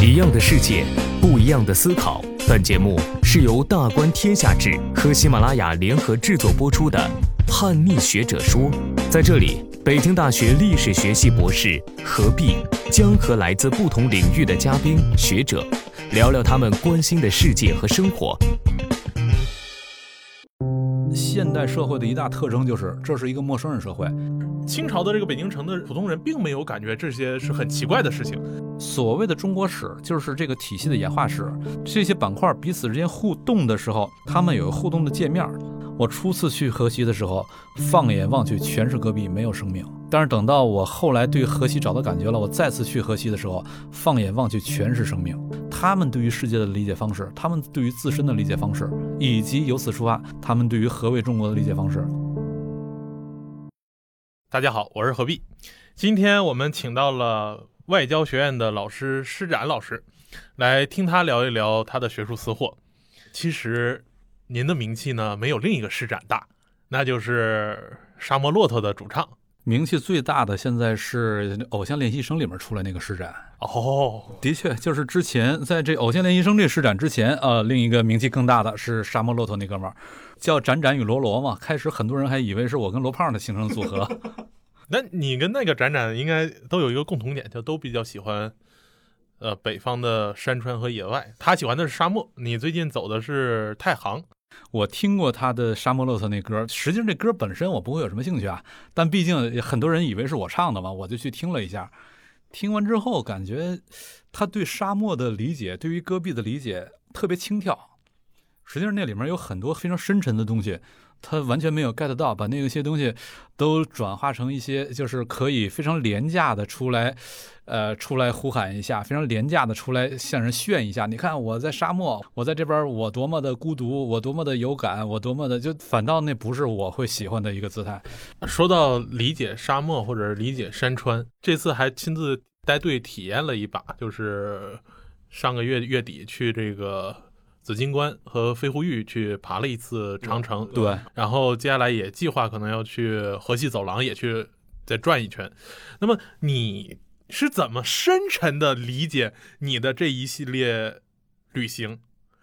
一样的世界，不一样的思考。本节目是由大观天下志和喜马拉雅联合制作播出的《叛逆学者说》。在这里，北京大学历史学系博士何必将和来自不同领域的嘉宾学者聊聊他们关心的世界和生活。现代社会的一大特征就是，这是一个陌生人社会。清朝的这个北京城的普通人并没有感觉这些是很奇怪的事情。所谓的中国史就是这个体系的演化史，这些板块彼此之间互动的时候，他们有互动的界面。我初次去河西的时候，放眼望去全是戈壁，没有生命。但是等到我后来对河西找到感觉了，我再次去河西的时候，放眼望去全是生命。他们对于世界的理解方式，他们对于自身的理解方式，以及由此出发，他们对于何为中国的理解方式。大家好，我是何必。今天我们请到了外交学院的老师施展老师，来听他聊一聊他的学术私货。其实，您的名气呢没有另一个施展大，那就是沙漠骆驼的主唱。名气最大的现在是《偶像练习生》里面出来那个施展。哦，的确，就是之前在这《偶像练习生》这施展之前，呃，另一个名气更大的是沙漠骆驼那哥们儿。叫展展与罗罗嘛，开始很多人还以为是我跟罗胖的形成组合。那你跟那个展展应该都有一个共同点，就都比较喜欢，呃，北方的山川和野外。他喜欢的是沙漠，你最近走的是太行。我听过他的《沙漠骆驼》那歌，实际上这歌本身我不会有什么兴趣啊，但毕竟很多人以为是我唱的嘛，我就去听了一下。听完之后，感觉他对沙漠的理解，对于戈壁的理解特别轻佻。实际上那里面有很多非常深沉的东西，他完全没有 get 到，把那些东西都转化成一些就是可以非常廉价的出来，呃，出来呼喊一下，非常廉价的出来向人炫一下。你看我在沙漠，我在这边，我多么的孤独，我多么的有感，我多么的就反倒那不是我会喜欢的一个姿态。说到理解沙漠或者理解山川，这次还亲自带队体验了一把，就是上个月月底去这个。紫金关和飞狐峪去爬了一次长城，对，然后接下来也计划可能要去河西走廊也去再转一圈。那么你是怎么深沉的理解你的这一系列旅行？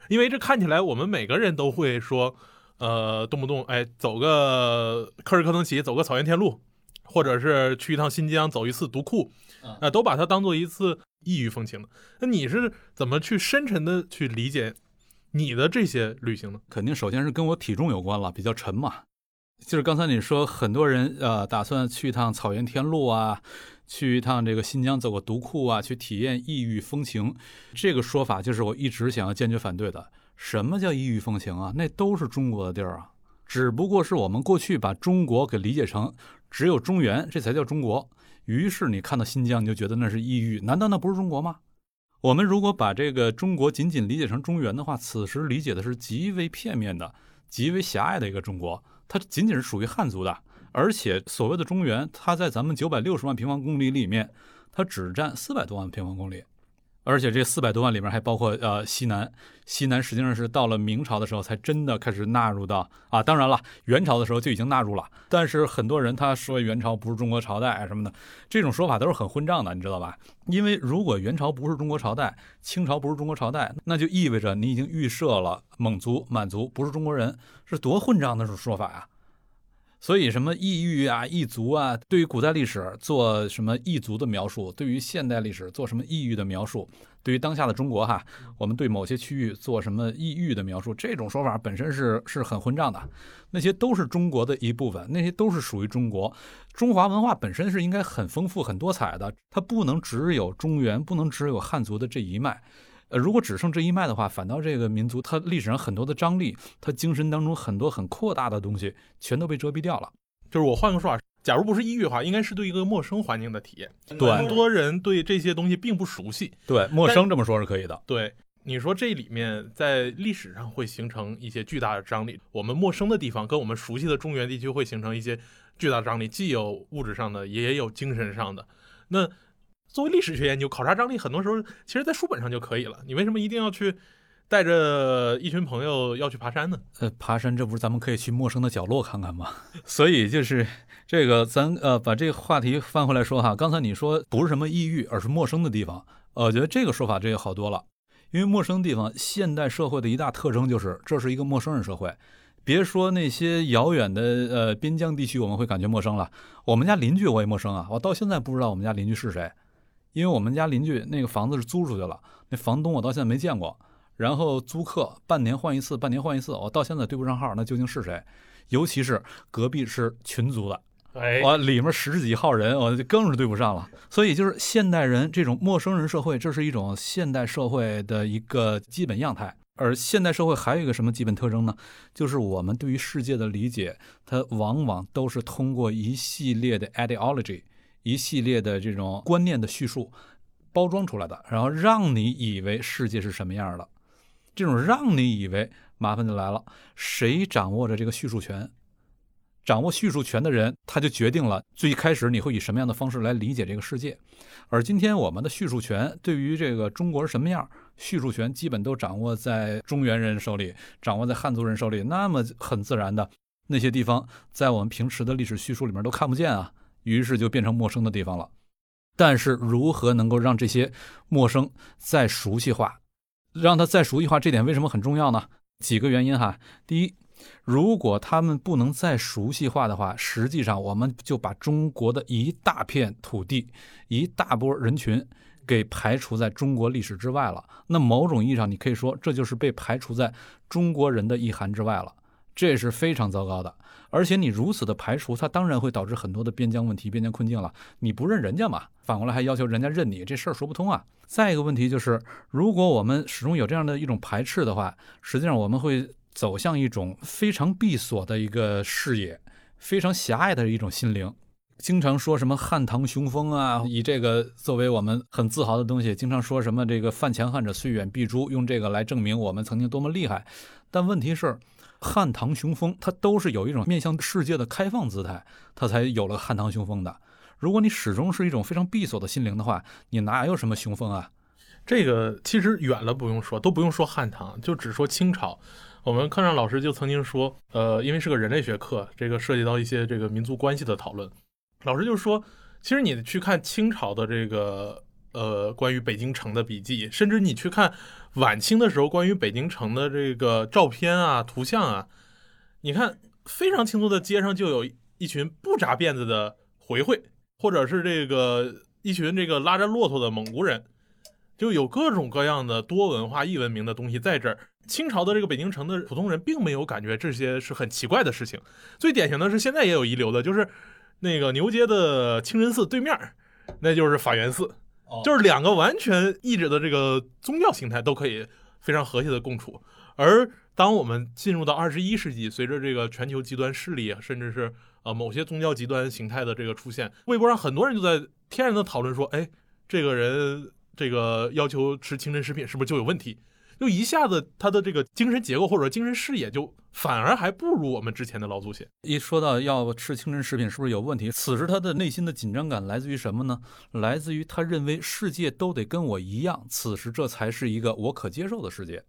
因为这看起来我们每个人都会说，呃，动不动哎走个科尔克腾旗，走个草原天路，或者是去一趟新疆走一次独库，啊，都把它当做一次异域风情的。那你是怎么去深沉的去理解？你的这些旅行呢，肯定首先是跟我体重有关了，比较沉嘛。就是刚才你说，很多人呃打算去一趟草原天路啊，去一趟这个新疆走个独库啊，去体验异域风情。这个说法就是我一直想要坚决反对的。什么叫异域风情啊？那都是中国的地儿啊，只不过是我们过去把中国给理解成只有中原，这才叫中国。于是你看到新疆，你就觉得那是异域，难道那不是中国吗？我们如果把这个中国仅仅理解成中原的话，此时理解的是极为片面的、极为狭隘的一个中国，它仅仅是属于汉族的，而且所谓的中原，它在咱们九百六十万平方公里里面，它只占四百多万平方公里。而且这四百多万里面还包括呃西南，西南实际上是到了明朝的时候才真的开始纳入到啊，当然了，元朝的时候就已经纳入了。但是很多人他说元朝不是中国朝代啊什么的，这种说法都是很混账的，你知道吧？因为如果元朝不是中国朝代，清朝不是中国朝代，那就意味着你已经预设了蒙族、满族不是中国人，是多混账的说法呀！所以什么异域啊、异族啊，对于古代历史做什么异族的描述，对于现代历史做什么异域的描述，对于当下的中国哈，我们对某些区域做什么异域的描述，这种说法本身是是很混账的。那些都是中国的一部分，那些都是属于中国。中华文化本身是应该很丰富、很多彩的，它不能只有中原，不能只有汉族的这一脉。呃，如果只剩这一脉的话，反倒这个民族它历史上很多的张力，它精神当中很多很扩大的东西，全都被遮蔽掉了。就是我换个说法，假如不是异域的话，应该是对一个陌生环境的体验。对，很多人对这些东西并不熟悉。对，陌生这么说是可以的。对，你说这里面在历史上会形成一些巨大的张力，我们陌生的地方跟我们熟悉的中原地区会形成一些巨大的张力，既有物质上的，也有精神上的。那作为历史学研究，考察张力很多时候其实在书本上就可以了。你为什么一定要去带着一群朋友要去爬山呢。呃，爬山这不是咱们可以去陌生的角落看看吗？所以就是这个，咱呃把这个话题翻回来说哈。刚才你说不是什么异域，而是陌生的地方。呃，我觉得这个说法这个好多了，因为陌生地方，现代社会的一大特征就是这是一个陌生人社会。别说那些遥远的呃边疆地区，我们会感觉陌生了。我们家邻居我也陌生啊，我到现在不知道我们家邻居是谁，因为我们家邻居那个房子是租出去了，那房东我到现在没见过。然后租客半年换一次，半年换一次，我到现在对不上号，那究竟是谁？尤其是隔壁是群租的，哎，我里面十几号人，我就更是对不上了。所以就是现代人这种陌生人社会，这是一种现代社会的一个基本样态。而现代社会还有一个什么基本特征呢？就是我们对于世界的理解，它往往都是通过一系列的 ideology，一系列的这种观念的叙述包装出来的，然后让你以为世界是什么样的。这种让你以为麻烦就来了，谁掌握着这个叙述权？掌握叙述权的人，他就决定了最开始你会以什么样的方式来理解这个世界。而今天我们的叙述权对于这个中国是什么样，叙述权基本都掌握在中原人手里，掌握在汉族人手里。那么很自然的，那些地方在我们平时的历史叙述里面都看不见啊，于是就变成陌生的地方了。但是如何能够让这些陌生再熟悉化？让他再熟悉化，这点为什么很重要呢？几个原因哈。第一，如果他们不能再熟悉化的话，实际上我们就把中国的一大片土地、一大波人群给排除在中国历史之外了。那某种意义上，你可以说这就是被排除在中国人的意涵之外了。这是非常糟糕的。而且你如此的排除，它当然会导致很多的边疆问题、边疆困境了。你不认人家嘛，反过来还要求人家认你，这事儿说不通啊。再一个问题就是，如果我们始终有这样的一种排斥的话，实际上我们会走向一种非常闭锁的一个视野，非常狭隘的一种心灵。经常说什么汉唐雄风啊，以这个作为我们很自豪的东西。经常说什么这个犯强汉者虽远必诛，用这个来证明我们曾经多么厉害。但问题是，汉唐雄风它都是有一种面向世界的开放姿态，它才有了汉唐雄风的。如果你始终是一种非常闭锁的心灵的话，你哪有什么雄风啊？这个其实远了不用说，都不用说汉唐，就只说清朝。我们课上老师就曾经说，呃，因为是个人类学课，这个涉及到一些这个民族关系的讨论。老师就说，其实你去看清朝的这个呃关于北京城的笔记，甚至你去看晚清的时候关于北京城的这个照片啊、图像啊，你看非常清楚的街上就有一群不扎辫子的回回。或者是这个一群这个拉着骆驼的蒙古人，就有各种各样的多文化异文明的东西在这儿。清朝的这个北京城的普通人并没有感觉这些是很奇怪的事情。最典型的是现在也有遗留的，就是那个牛街的清真寺对面，那就是法源寺，就是两个完全异质的这个宗教形态都可以非常和谐的共处。而当我们进入到二十一世纪，随着这个全球极端势力，甚至是啊，某些宗教极端形态的这个出现，微博上很多人就在天然的讨论说，哎，这个人这个要求吃清真食品是不是就有问题？就一下子他的这个精神结构或者精神视野就反而还不如我们之前的老祖先。一说到要吃清真食品是不是有问题，此时他的内心的紧张感来自于什么呢？来自于他认为世界都得跟我一样，此时这才是一个我可接受的世界。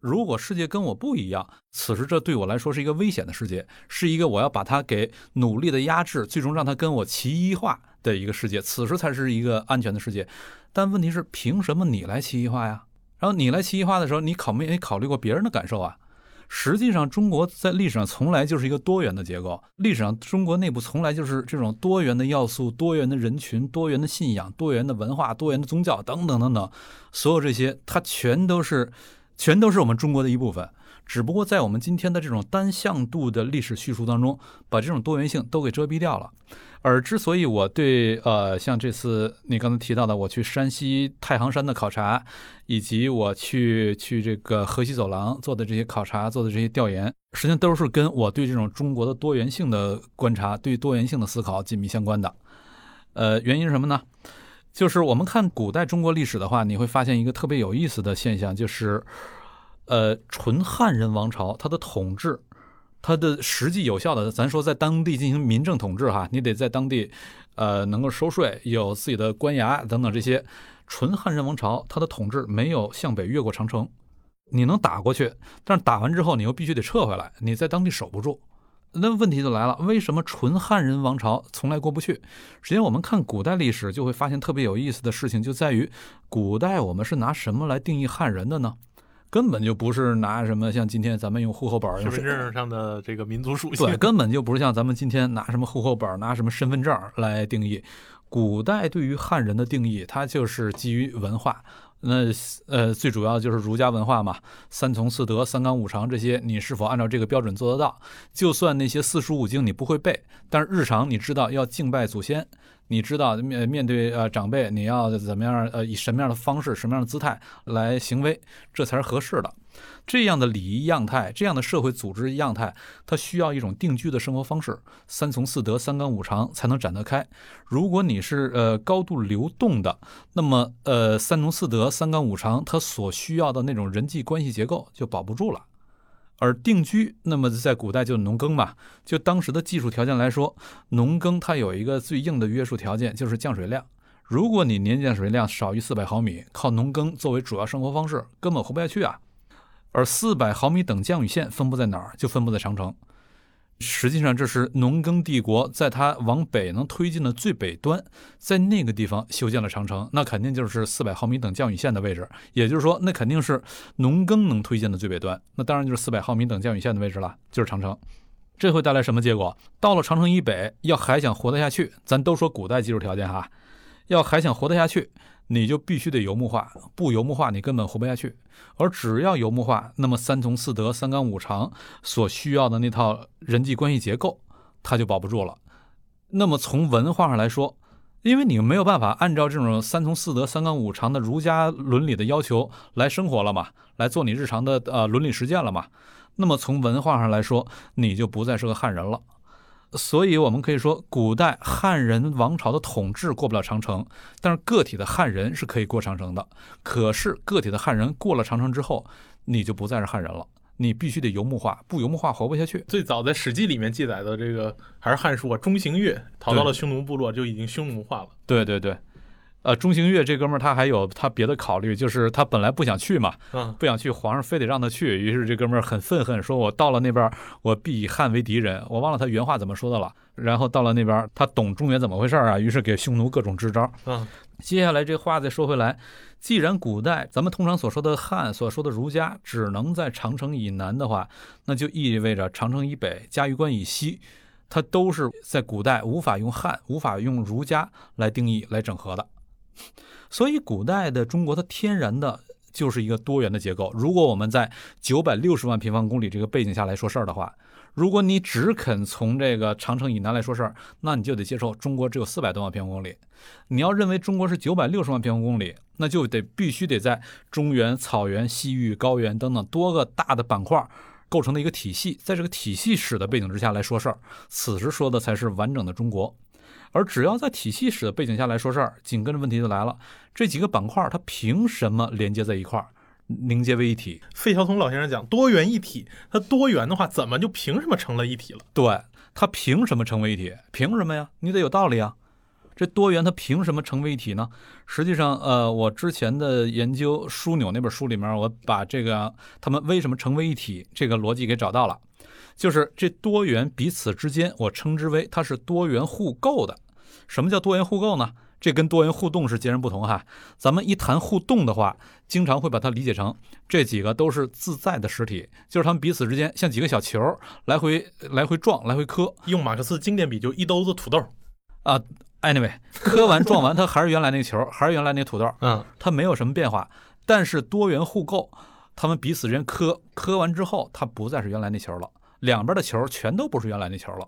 如果世界跟我不一样，此时这对我来说是一个危险的世界，是一个我要把它给努力的压制，最终让它跟我齐一化的一个世界，此时才是一个安全的世界。但问题是，凭什么你来齐一化呀？然后你来齐一化的时候，你考没考虑过别人的感受啊？实际上，中国在历史上从来就是一个多元的结构，历史上中国内部从来就是这种多元的要素、多元的人群、多元的信仰、多元的文化、多元的宗教等等等等，所有这些，它全都是。全都是我们中国的一部分，只不过在我们今天的这种单向度的历史叙述当中，把这种多元性都给遮蔽掉了。而之所以我对呃，像这次你刚才提到的，我去山西太行山的考察，以及我去去这个河西走廊做的这些考察、做的这些调研，实际上都是跟我对这种中国的多元性的观察、对多元性的思考紧密相关的。呃，原因是什么呢？就是我们看古代中国历史的话，你会发现一个特别有意思的现象，就是，呃，纯汉人王朝它的统治，它的实际有效的，咱说在当地进行民政统治哈，你得在当地，呃，能够收税，有自己的官衙等等这些，纯汉人王朝它的统治没有向北越过长城，你能打过去，但是打完之后你又必须得撤回来，你在当地守不住。那问题就来了，为什么纯汉人王朝从来过不去？实际上，我们看古代历史就会发现特别有意思的事情，就在于古代我们是拿什么来定义汉人的呢？根本就不是拿什么像今天咱们用户口本、身份证上的这个民族属性，对，根本就不是像咱们今天拿什么户口本、拿什么身份证来定义。古代对于汉人的定义，它就是基于文化。那呃，最主要就是儒家文化嘛，三从四德、三纲五常这些，你是否按照这个标准做得到？就算那些四书五经你不会背，但是日常你知道要敬拜祖先，你知道面面对呃长辈你要怎么样呃以什么样的方式、什么样的姿态来行为，这才是合适的。这样的礼仪样态，这样的社会组织样态，它需要一种定居的生活方式，三从四德、三纲五常才能展得开。如果你是呃高度流动的，那么呃三从四德、三纲五常它所需要的那种人际关系结构就保不住了。而定居，那么在古代就农耕嘛，就当时的技术条件来说，农耕它有一个最硬的约束条件，就是降水量。如果你年降水量少于四百毫米，靠农耕作为主要生活方式，根本活不下去啊。而四百毫米等降雨线分布在哪儿？就分布在长城。实际上，这是农耕帝国在它往北能推进的最北端，在那个地方修建了长城，那肯定就是四百毫米等降雨线的位置。也就是说，那肯定是农耕能推进的最北端，那当然就是四百毫米等降雨线的位置了，就是长城。这会带来什么结果？到了长城以北，要还想活得下去，咱都说古代技术条件哈，要还想活得下去。你就必须得游牧化，不游牧化你根本活不下去。而只要游牧化，那么三从四德、三纲五常所需要的那套人际关系结构，它就保不住了。那么从文化上来说，因为你没有办法按照这种三从四德、三纲五常的儒家伦理的要求来生活了嘛，来做你日常的呃伦理实践了嘛，那么从文化上来说，你就不再是个汉人了。所以，我们可以说，古代汉人王朝的统治过不了长城，但是个体的汉人是可以过长城的。可是，个体的汉人过了长城之后，你就不再是汉人了，你必须得游牧化，不游牧化活不下去。最早在《史记》里面记载的这个还是《汉书》啊，中行月逃到了匈奴部落，就已经匈奴化了。对对对。呃，中行月这哥们儿他还有他别的考虑，就是他本来不想去嘛，嗯，不想去，皇上非得让他去，于是这哥们儿很愤恨，说我到了那边，我必以汉为敌人。我忘了他原话怎么说的了。然后到了那边，他懂中原怎么回事啊，于是给匈奴各种支招。嗯，接下来这话再说回来，既然古代咱们通常所说的汉，所说的儒家只能在长城以南的话，那就意味着长城以北、嘉峪关以西，它都是在古代无法用汉、无法用儒家来定义、来整合的。所以，古代的中国它天然的就是一个多元的结构。如果我们在九百六十万平方公里这个背景下来说事儿的话，如果你只肯从这个长城以南来说事儿，那你就得接受中国只有四百多万平方公里。你要认为中国是九百六十万平方公里，那就得必须得在中原、草原、西域、高原等等多个大的板块构成的一个体系，在这个体系史的背景之下来说事儿，此时说的才是完整的中国。而只要在体系史的背景下来说事儿，紧跟着问题就来了：这几个板块它凭什么连接在一块儿，凝结为一体？费孝通老先生讲多元一体，它多元的话，怎么就凭什么成了一体了？对，它凭什么成为一体？凭什么呀？你得有道理啊！这多元它凭什么成为一体呢？实际上，呃，我之前的研究枢纽那本书里面，我把这个他们为什么成为一体这个逻辑给找到了，就是这多元彼此之间，我称之为它是多元互构的。什么叫多元互构呢？这跟多元互动是截然不同哈。咱们一谈互动的话，经常会把它理解成这几个都是自在的实体，就是他们彼此之间像几个小球来回来回撞，来回磕。用马克思经典比，就一兜子土豆啊。Anyway，磕完撞完，它还是原来那个球，还是原来那个土豆，嗯，它没有什么变化。但是多元互构，他们彼此之间磕磕完之后，它不再是原来那球了，两边的球全都不是原来那球了。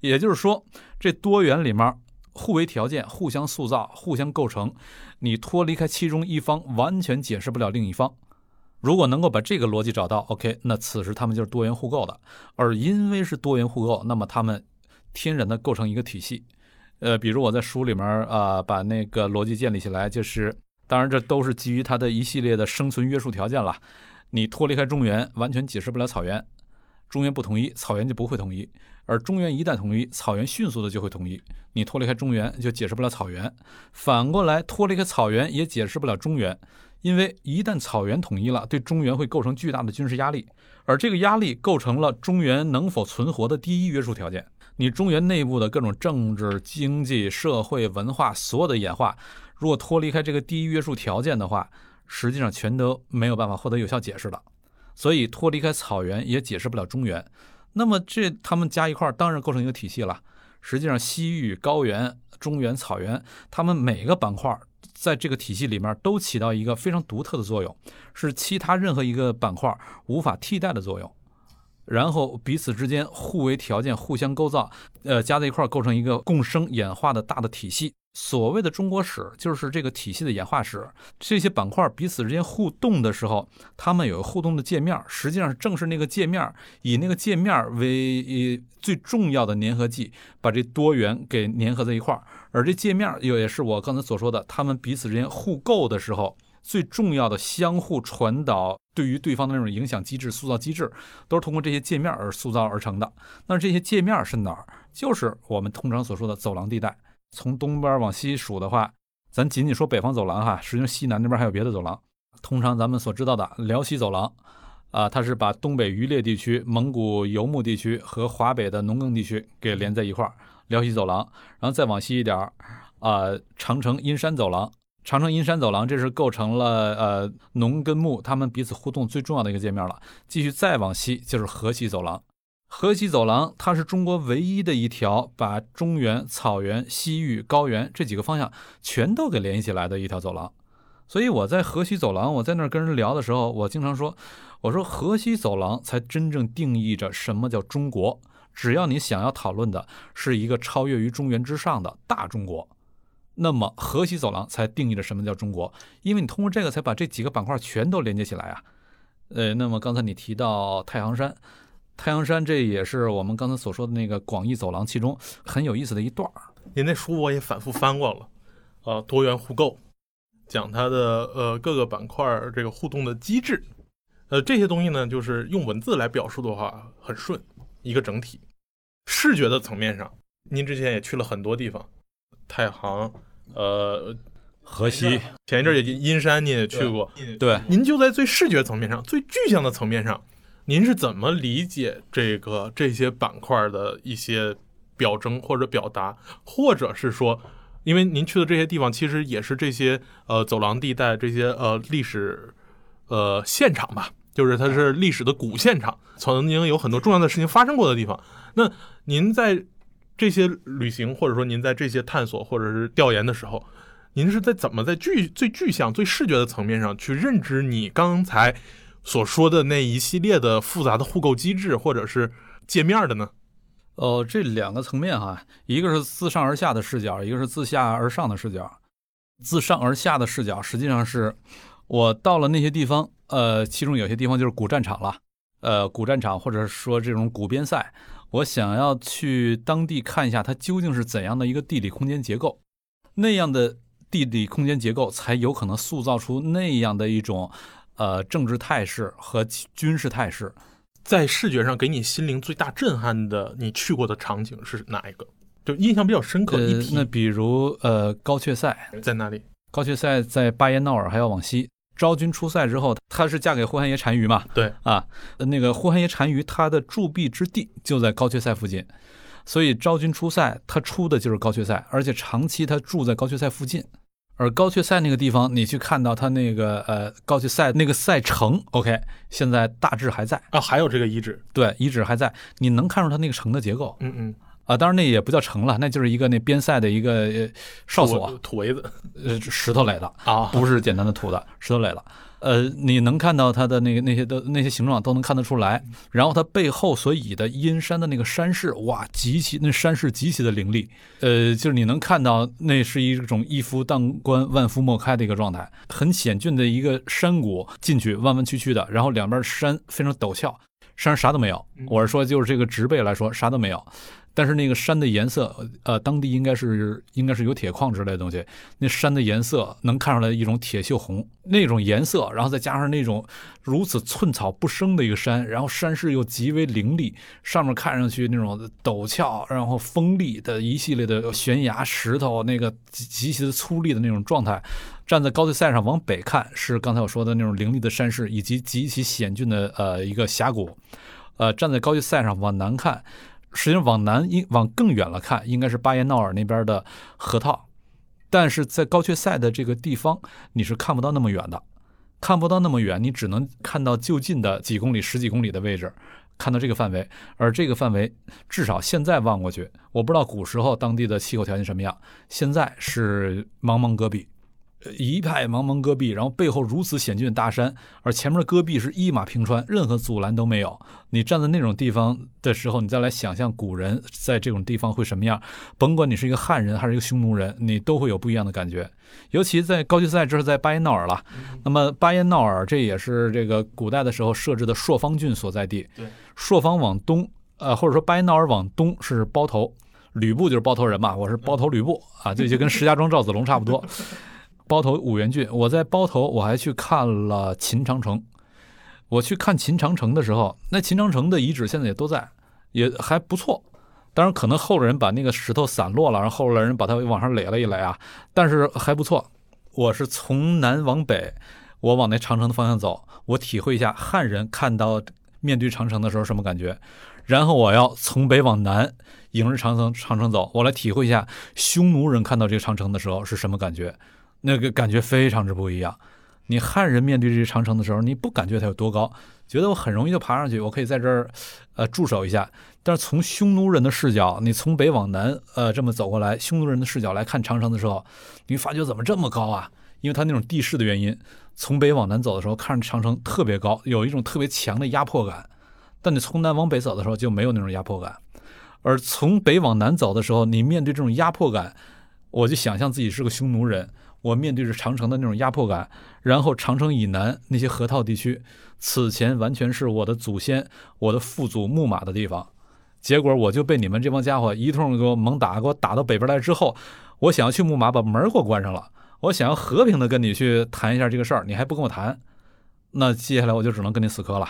也就是说，这多元里面。互为条件，互相塑造，互相构成。你脱离开其中一方，完全解释不了另一方。如果能够把这个逻辑找到，OK，那此时他们就是多元互构的。而因为是多元互构，那么他们天然的构成一个体系。呃，比如我在书里面啊，把那个逻辑建立起来，就是当然这都是基于它的一系列的生存约束条件了。你脱离开中原，完全解释不了草原。中原不统一，草原就不会统一；而中原一旦统一，草原迅速的就会统一。你脱离开中原，就解释不了草原；反过来，脱离开草原也解释不了中原，因为一旦草原统一了，对中原会构成巨大的军事压力，而这个压力构成了中原能否存活的第一约束条件。你中原内部的各种政治、经济、社会、文化所有的演化，如果脱离开这个第一约束条件的话，实际上全都没有办法获得有效解释了。所以脱离开草原也解释不了中原。那么这他们加一块儿，当然构成一个体系了。实际上，西域、高原、中原、草原，他们每个板块在这个体系里面都起到一个非常独特的作用，是其他任何一个板块无法替代的作用。然后彼此之间互为条件，互相构造，呃，加在一块儿构成一个共生演化的大的体系。所谓的中国史，就是这个体系的演化史。这些板块彼此之间互动的时候，它们有互动的界面，实际上正是那个界面，以那个界面为最重要的粘合剂，把这多元给粘合在一块儿。而这界面又也是我刚才所说的，它们彼此之间互构的时候，最重要的相互传导对于对方的那种影响机制、塑造机制，都是通过这些界面而塑造而成的。那这些界面是哪儿？就是我们通常所说的走廊地带。从东边往西数的话，咱仅仅说北方走廊哈，实际上西南那边还有别的走廊。通常咱们所知道的辽西走廊，啊，它是把东北渔猎地区、蒙古游牧地区和华北的农耕地区给连在一块儿。辽西走廊，然后再往西一点，啊，长城阴山走廊。长城阴山走廊，这是构成了呃农跟牧他们彼此互动最重要的一个界面了。继续再往西就是河西走廊。河西走廊，它是中国唯一的一条把中原、草原、西域、高原这几个方向全都给联系起来的一条走廊。所以我在河西走廊，我在那儿跟人聊的时候，我经常说，我说河西走廊才真正定义着什么叫中国。只要你想要讨论的是一个超越于中原之上的大中国，那么河西走廊才定义着什么叫中国。因为你通过这个才把这几个板块全都连接起来啊。呃，那么刚才你提到太行山。太阳山，这也是我们刚才所说的那个广义走廊其中很有意思的一段儿。您那书我也反复翻过了，呃，多元互构，讲它的呃各个板块这个互动的机制，呃，这些东西呢，就是用文字来表述的话很顺，一个整体。视觉的层面上，您之前也去了很多地方，太行，呃，河西，前一阵也阴山，你也去过，对，您就在最视觉层面上，最具象的层面上。您是怎么理解这个这些板块的一些表征或者表达，或者是说，因为您去的这些地方其实也是这些呃走廊地带这些呃历史呃现场吧，就是它是历史的古现场，曾经有很多重要的事情发生过的地方。那您在这些旅行或者说您在这些探索或者是调研的时候，您是在怎么在具最具象、最视觉的层面上去认知你刚才？所说的那一系列的复杂的互构机制，或者是界面的呢？哦，这两个层面哈，一个是自上而下的视角，一个是自下而上的视角。自上而下的视角，实际上是我到了那些地方，呃，其中有些地方就是古战场了，呃，古战场或者说这种古边塞，我想要去当地看一下它究竟是怎样的一个地理空间结构，那样的地理空间结构才有可能塑造出那样的一种。呃，政治态势和军事态势，在视觉上给你心灵最大震撼的，你去过的场景是哪一个？就印象比较深刻一那比如呃，高阙塞在哪里？高阙塞在巴彦淖尔，还要往西。昭君出塞之后，她是嫁给呼韩邪单于嘛？对啊，那个呼韩邪单于他的驻跸之地就在高阙塞附近，所以昭君出塞，他出的就是高阙塞，而且长期他住在高阙塞附近。而高阙塞那个地方，你去看到它那个呃高阙塞那个塞城，OK，现在大致还在啊，还有这个遗址，对，遗址还在，你能看出它那个城的结构，嗯嗯，啊，当然那也不叫城了，那就是一个那边塞的一个哨所，土围子，呃，石头垒的啊，不是简单的土的，石头垒的。呃，你能看到它的那个那些的那些形状都能看得出来，然后它背后所倚的阴山的那个山势，哇，极其那山势极其的凌厉，呃，就是你能看到那是一种一夫当关万夫莫开的一个状态，很险峻的一个山谷进去弯弯曲曲的，然后两边山非常陡峭，山上啥都没有，我是说就是这个植被来说啥都没有。但是那个山的颜色，呃，当地应该是应该是有铁矿之类的东西。那山的颜色能看出来一种铁锈红那种颜色，然后再加上那种如此寸草不生的一个山，然后山势又极为凌厉，上面看上去那种陡峭，然后锋利的一系列的悬崖石头，那个极其的粗粝的那种状态，站在高翠赛上往北看，是刚才我说的那种凌厉的山势以及极其险峻的呃一个峡谷。呃，站在高翠赛上往南看，实际上往南应往更远了看，应该是巴彦淖尔那边的河套。但是在高阙塞的这个地方，你是看不到那么远的，看不到那么远，你只能看到就近的几公里、十几公里的位置，看到这个范围。而这个范围，至少现在望过去，我不知道古时候当地的气候条件什么样，现在是茫茫戈壁。一派茫茫戈壁，然后背后如此险峻的大山，而前面的戈壁是一马平川，任何阻拦都没有。你站在那种地方的时候，你再来想象古人在这种地方会什么样，甭管你是一个汉人还是一个匈奴人，你都会有不一样的感觉。尤其在高句赛，这是在巴彦淖尔了。那么巴彦淖尔这也是这个古代的时候设置的朔方郡所在地。对，朔方往东，呃，或者说巴彦淖尔往东是包头，吕布就是包头人嘛，我是包头吕布啊，这就跟石家庄赵子龙差不多。包头五原郡，我在包头，我还去看了秦长城。我去看秦长城的时候，那秦长城的遗址现在也都在，也还不错。当然，可能后人把那个石头散落了，然后后来人把它往上垒了一垒啊，但是还不错。我是从南往北，我往那长城的方向走，我体会一下汉人看到面对长城的时候什么感觉。然后我要从北往南，迎着长城长城走，我来体会一下匈奴人看到这个长城的时候是什么感觉。那个感觉非常之不一样。你汉人面对这些长城的时候，你不感觉它有多高，觉得我很容易就爬上去，我可以在这儿，呃，驻守一下。但是从匈奴人的视角，你从北往南，呃，这么走过来，匈奴人的视角来看长城的时候，你发觉怎么这么高啊？因为它那种地势的原因，从北往南走的时候，看着长城特别高，有一种特别强的压迫感。但你从南往北走的时候，就没有那种压迫感。而从北往南走的时候，你面对这种压迫感，我就想象自己是个匈奴人。我面对着长城的那种压迫感，然后长城以南那些河套地区，此前完全是我的祖先、我的父祖牧马的地方，结果我就被你们这帮家伙一通给我猛打，给我打到北边来之后，我想要去牧马，把门给我关上了。我想要和平的跟你去谈一下这个事儿，你还不跟我谈，那接下来我就只能跟你死磕了。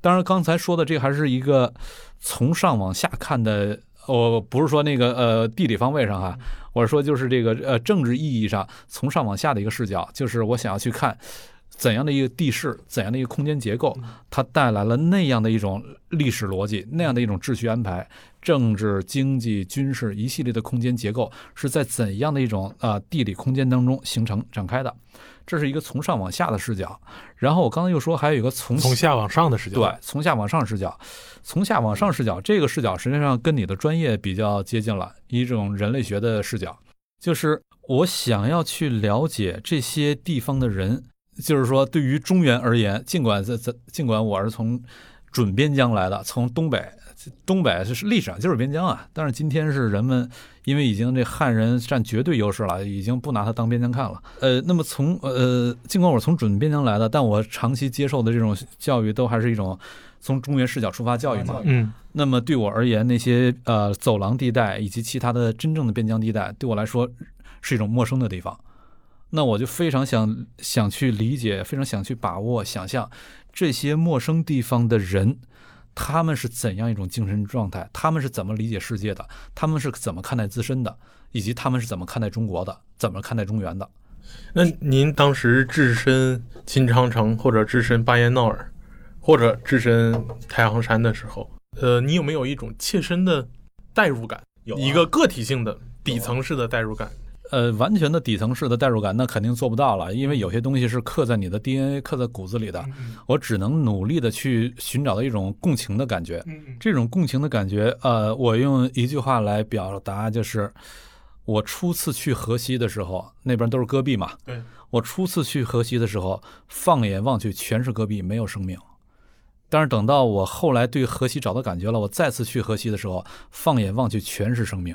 当然，刚才说的这还是一个从上往下看的。我不是说那个呃地理方位上哈，我是说就是这个呃政治意义上从上往下的一个视角，就是我想要去看怎样的一个地势，怎样的一个空间结构，它带来了那样的一种历史逻辑，那样的一种秩序安排，政治、经济、军事一系列的空间结构是在怎样的一种啊地理空间当中形成展开的。这是一个从上往下的视角，然后我刚才又说还有一个从从下往上的视角，对，从下往上视角，从下往上视角，这个视角实际上跟你的专业比较接近了，一种人类学的视角，就是我想要去了解这些地方的人，就是说对于中原而言，尽管在在尽管我是从准边疆来的，从东北。东北是历史上就是边疆啊，但是今天是人们因为已经这汉人占绝对优势了，已经不拿它当边疆看了。呃，那么从呃，尽管我是从准边疆来的，但我长期接受的这种教育都还是一种从中原视角出发教育嘛。嗯。那么对我而言，那些呃走廊地带以及其他的真正的边疆地带，对我来说是一种陌生的地方。那我就非常想想去理解，非常想去把握、想象这些陌生地方的人。他们是怎样一种精神状态？他们是怎么理解世界的？他们是怎么看待自身的？以及他们是怎么看待中国的？怎么看待中原的？那您当时置身秦长城，或者置身巴彦淖尔，或者置身太行山的时候，呃，你有没有一种切身的代入感？有一个个体性的底层式的代入感？呃，完全的底层式的代入感，那肯定做不到了，因为有些东西是刻在你的 DNA、刻在骨子里的。我只能努力的去寻找到一种共情的感觉。这种共情的感觉，呃，我用一句话来表达，就是我初次去河西的时候，那边都是戈壁嘛。对。我初次去河西的时候，放眼望去全是戈壁，没有生命。但是等到我后来对河西找到感觉了，我再次去河西的时候，放眼望去全是生命。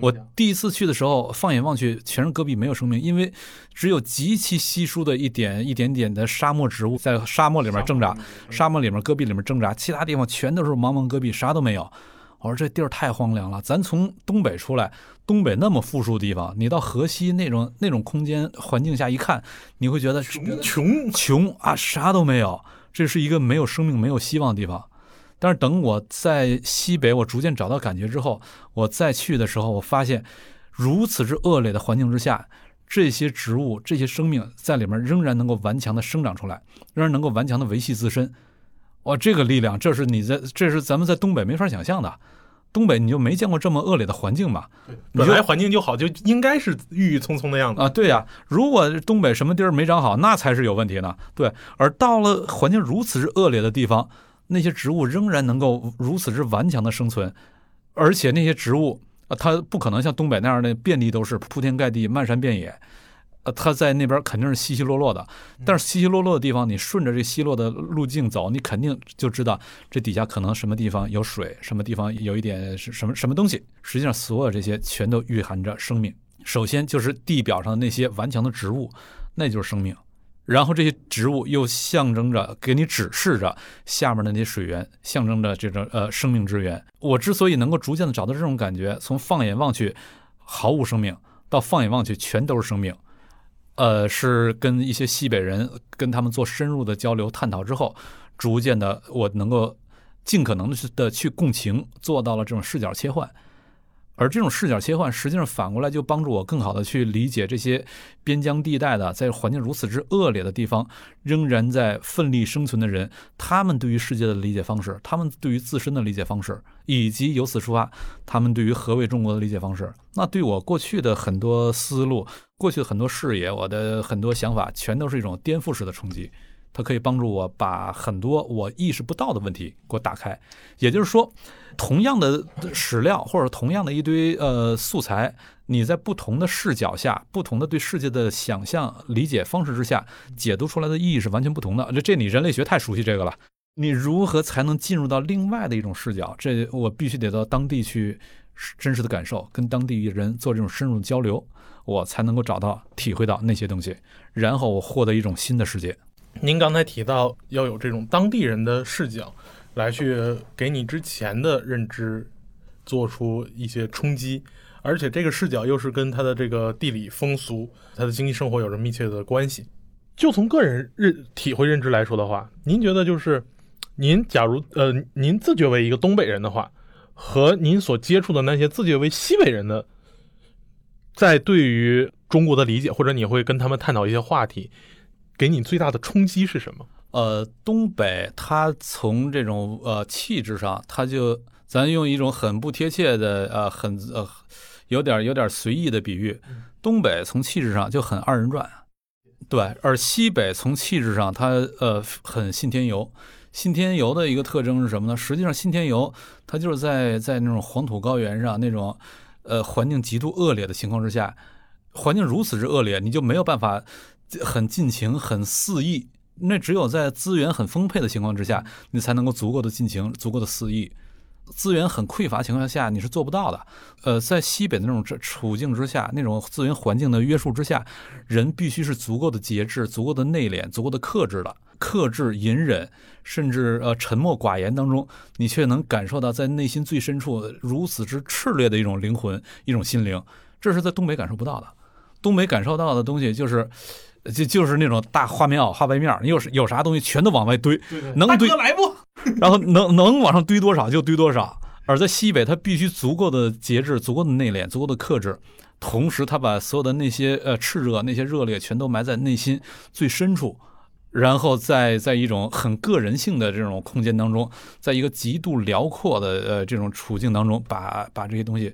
我第一次去的时候，放眼望去全是戈壁，没有生命，因为只有极其稀疏的一点一点点的沙漠植物在沙漠里面挣扎，沙漠里面戈壁里面挣扎，其他地方全都是茫茫戈壁，啥都没有。我说这地儿太荒凉了，咱从东北出来，东北那么富庶的地方，你到河西那种 那种空间环境下一看，你会觉得穷穷啊，啥都没有，这是一个没有生命、没有希望的地方。但是等我在西北，我逐渐找到感觉之后，我再去的时候，我发现如此之恶劣的环境之下，这些植物、这些生命在里面仍然能够顽强的生长出来，仍然能够顽强的维系自身。哇，这个力量，这是你在，这是咱们在东北没法想象的。东北你就没见过这么恶劣的环境吧？你就本来环境就好，就应该是郁郁葱葱的样子。啊，对呀、如果东北什么地儿没长好，那才是有问题呢。对，而到了环境如此之恶劣的地方，那些植物仍然能够如此之顽强的生存，而且那些植物啊，它不可能像东北那样的遍地都是铺天盖地、漫山遍野。呃，它在那边肯定是稀稀落落的，但是稀稀落落的地方，你顺着这稀落的路径走，你肯定就知道这底下可能什么地方有水，什么地方有一点什什么什么东西。实际上，所有这些全都蕴含着生命。首先就是地表上的那些顽强的植物，那就是生命。然后这些植物又象征着给你指示着下面的那些水源，象征着这种呃生命之源。我之所以能够逐渐的找到这种感觉，从放眼望去毫无生命，到放眼望去全都是生命，呃，是跟一些西北人跟他们做深入的交流探讨之后，逐渐的我能够尽可能的去的去共情，做到了这种视角切换。而这种视角切换，实际上反过来就帮助我更好的去理解这些边疆地带的，在环境如此之恶劣的地方，仍然在奋力生存的人，他们对于世界的理解方式，他们对于自身的理解方式，以及由此出发，他们对于何为中国的理解方式，那对我过去的很多思路、过去的很多视野、我的很多想法，全都是一种颠覆式的冲击。它可以帮助我把很多我意识不到的问题给我打开。也就是说，同样的史料或者同样的一堆呃素材，你在不同的视角下、不同的对世界的想象理解方式之下，解读出来的意义是完全不同的。这这你人类学太熟悉这个了。你如何才能进入到另外的一种视角？这我必须得到当地去真实的感受，跟当地人做这种深入的交流，我才能够找到、体会到那些东西，然后我获得一种新的世界。您刚才提到要有这种当地人的视角，来去给你之前的认知做出一些冲击，而且这个视角又是跟他的这个地理风俗、他的经济生活有着密切的关系。就从个人认体会认知来说的话，您觉得就是您假如呃您自觉为一个东北人的话，和您所接触的那些自觉为西北人的，在对于中国的理解，或者你会跟他们探讨一些话题，给你最大的冲击是什么？呃，东北它从这种呃气质上，它就咱用一种很不贴切的呃很呃有点有点随意的比喻，东北从气质上就很二人转，对，而西北从气质上它呃很信天游。信天游的一个特征是什么呢？实际上，信天游它就是在在那种黄土高原上那种呃环境极度恶劣的情况之下，环境如此之恶劣，你就没有办法很尽情、很肆意。那只有在资源很丰沛的情况之下，你才能够足够的尽情、足够的肆意。资源很匮乏情况下，你是做不到的。呃，在西北的那种处境之下，那种资源环境的约束之下，人必须是足够的节制、足够的内敛、足够的克制的。克制、隐忍，甚至呃沉默寡言当中，你却能感受到在内心最深处如此之炽烈的一种灵魂、一种心灵，这是在东北感受不到的。东北感受到的东西就是，就就是那种大花棉袄、花白面儿，你有有啥东西全都往外堆，能堆来不？然后能能往上堆多少就堆多少。而在西北，他必须足够的节制、足够的内敛、足够的克制，同时他把所有的那些呃炽热、那些热烈全都埋在内心最深处。然后在在一种很个人性的这种空间当中，在一个极度辽阔的呃这种处境当中，把把这些东西，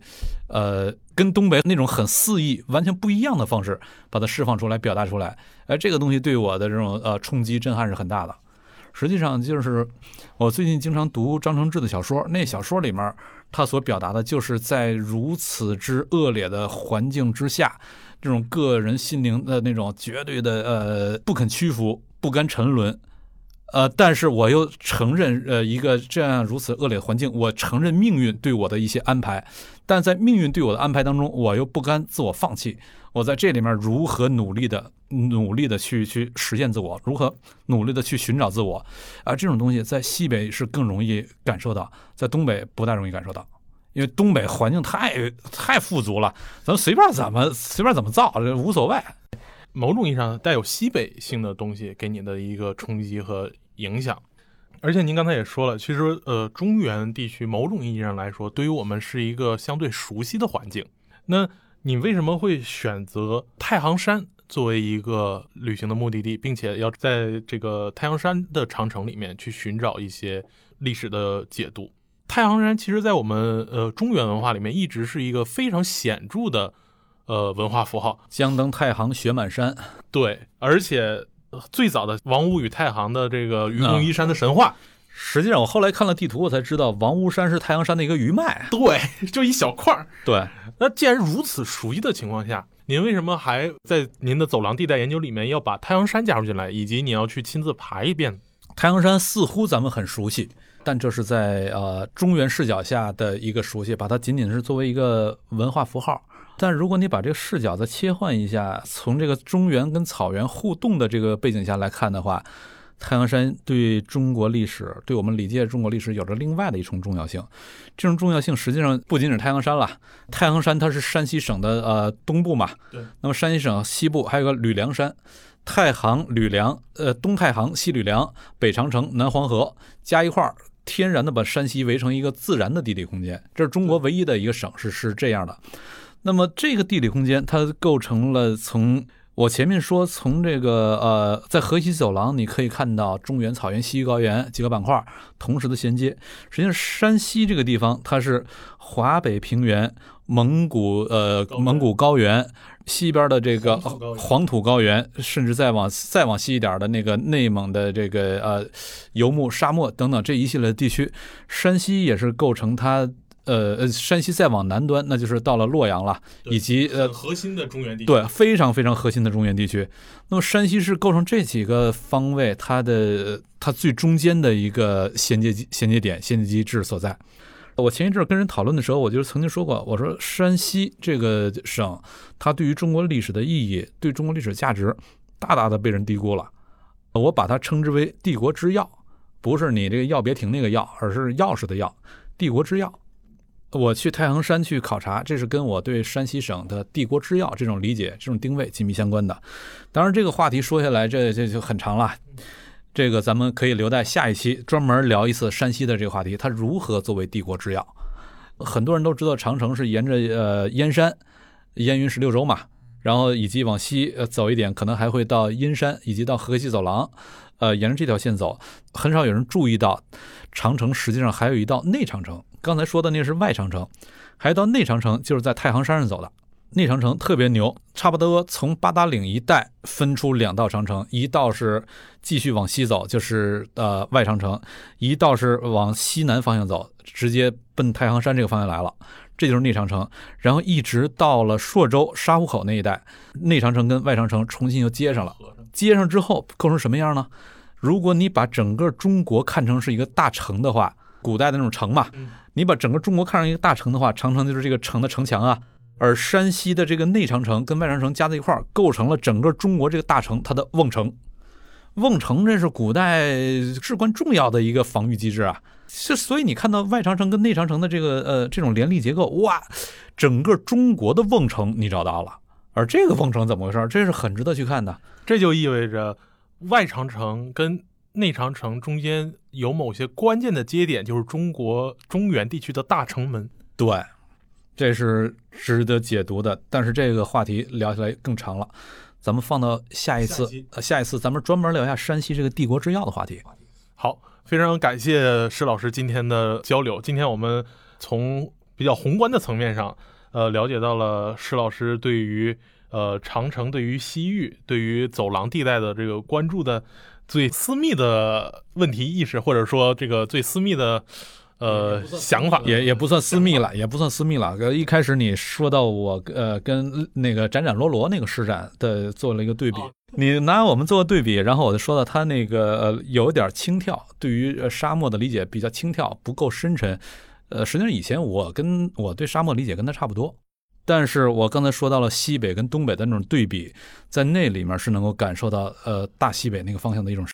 呃，跟东北那种很肆意、完全不一样的方式，把它释放出来、表达出来。哎，这个东西对我的这种呃冲击、震撼是很大的。实际上，就是我最近经常读张承志的小说，那小说里面他所表达的就是在如此之恶劣的环境之下，这种个人心灵的那种绝对的呃不肯屈服。不甘沉沦，呃，但是我又承认，呃，一个这样如此恶劣的环境，我承认命运对我的一些安排，但在命运对我的安排当中，我又不甘自我放弃。我在这里面如何努力的、努力的去去实现自我，如何努力的去寻找自我，啊，这种东西在西北是更容易感受到，在东北不大容易感受到，因为东北环境太太富足了，咱们随便怎么随便怎么造，这无所谓。某种意义上带有西北性的东西给你的一个冲击和影响，而且您刚才也说了，其实呃，中原地区某种意义上来说，对于我们是一个相对熟悉的环境。那你为什么会选择太行山作为一个旅行的目的地，并且要在这个太行山的长城里面去寻找一些历史的解读？太行山其实，在我们呃中原文化里面，一直是一个非常显著的呃文化符号。将登太行雪满山，对，而且呃最早的王屋与太行的这个愚公移山的神话，实际上我后来看了地图，我才知道王屋山是太行山的一个余脉。对，就一小块儿。对，那既然如此熟悉的情况下，您为什么还在您的走廊地带研究里面要把太行山加入进来，以及你要去亲自爬一遍？太行山似乎咱们很熟悉，但这是在呃中原视角下的一个熟悉，把它仅仅是作为一个文化符号。但如果你把这个视角再切换一下，从这个中原跟草原互动的这个背景下来看的话，太行山对中国历史，对我们理解中国历史有着另外的一重重要性。这种重要性实际上不仅仅是太行山了，太行山它是山西省的呃东部嘛，对。那么山西省西部还有个吕梁山，太行、吕梁，呃，东太行、西吕梁、北长城、南黄河加一块儿，天然的把山西围成一个自然的地理空间。这是中国唯一的一个省市是这样的。那么这个地理空间，它构成了从我前面说，从这个呃，在河西走廊，你可以看到中原、草原、西域高原几个板块同时的衔接。实际上，山西这个地方，它是华北平原、蒙古呃蒙古高原西边的这个黄土高原甚至再往再往西一点的那个内蒙的这个呃游牧沙漠等等这一系列的地区，山西也是构成它。呃呃，山西再往南端，那就是到了洛阳了，以及呃核心的中原地区。对，非常非常核心的中原地区。那么山西是构成这几个方位，它的它最中间的一个衔接机衔接点、衔接机制所在。我前一阵儿跟人讨论的时候，我就曾经说过，我说山西这个省，它对于中国历史的意义、对中国历史价值，大大的被人低估了。我把它称之为帝国之钥，不是你这个药别停那个药，而是钥匙的钥，帝国之钥。我去太行山去考察，这是跟我对山西省的帝国制药这种理解、这种定位紧密相关的。当然，这个话题说下来，这这就很长了。这个咱们可以留在下一期专门聊一次山西的这个话题，它如何作为帝国制药。很多人都知道长城是沿着呃燕山、燕云十六州嘛，然后以及往西呃走一点，可能还会到阴山以及到河西走廊，呃，沿着这条线走。很少有人注意到，长城实际上还有一道内长城。刚才说的那是外长城，还有一道内长城就是在太行山上走的。内长城特别牛，差不多从八达岭一带分出两道长城，一道是继续往西走，就是呃外长城；一道是往西南方向走，直接奔太行山这个方向来了，这就是内长城。然后一直到了朔州沙湖口那一带，内长城跟外长城重新又接上了。接上之后构成什么样呢？如果你把整个中国看成是一个大城的话，古代的那种城嘛，你把整个中国看成一个大城的话，长城就是这个城的城墙啊。而山西的这个内长城跟外长城加在一块儿，构成了整个中国这个大城它的瓮城。瓮城这是古代至关重要的一个防御机制啊。是，所以你看到外长城跟内长城的这个呃这种联立结构，哇，整个中国的瓮城你找到了。而这个瓮城怎么回事？这是很值得去看的。这就意味着外长城跟内长城中间有某些关键的节点，就是中国中原地区的大城门。对，这是值得解读的。但是这个话题聊起来更长了，咱们放到下一次下，呃，下一次咱们专门聊一下山西这个帝国制药的话题。好，非常感谢施老师今天的交流。今天我们从比较宏观的层面上，呃，了解到了施老师对于呃长城、对于西域、对于走廊地带的这个关注的最私密的问题意识，或者说这个最私密的呃想法。也也不算私密了，也不算私密了。呃，一开始你说到我呃跟那个展展罗罗那个施展的做了一个对比，哦你拿我们做个对比，然后我就说到他那个呃有点轻佻，对于呃沙漠的理解比较轻佻，不够深沉。呃，实际上以前我跟我对沙漠理解跟他差不多，但是我刚才说到了西北跟东北的那种对比，在那里面是能够感受到呃大西北那个方向的一种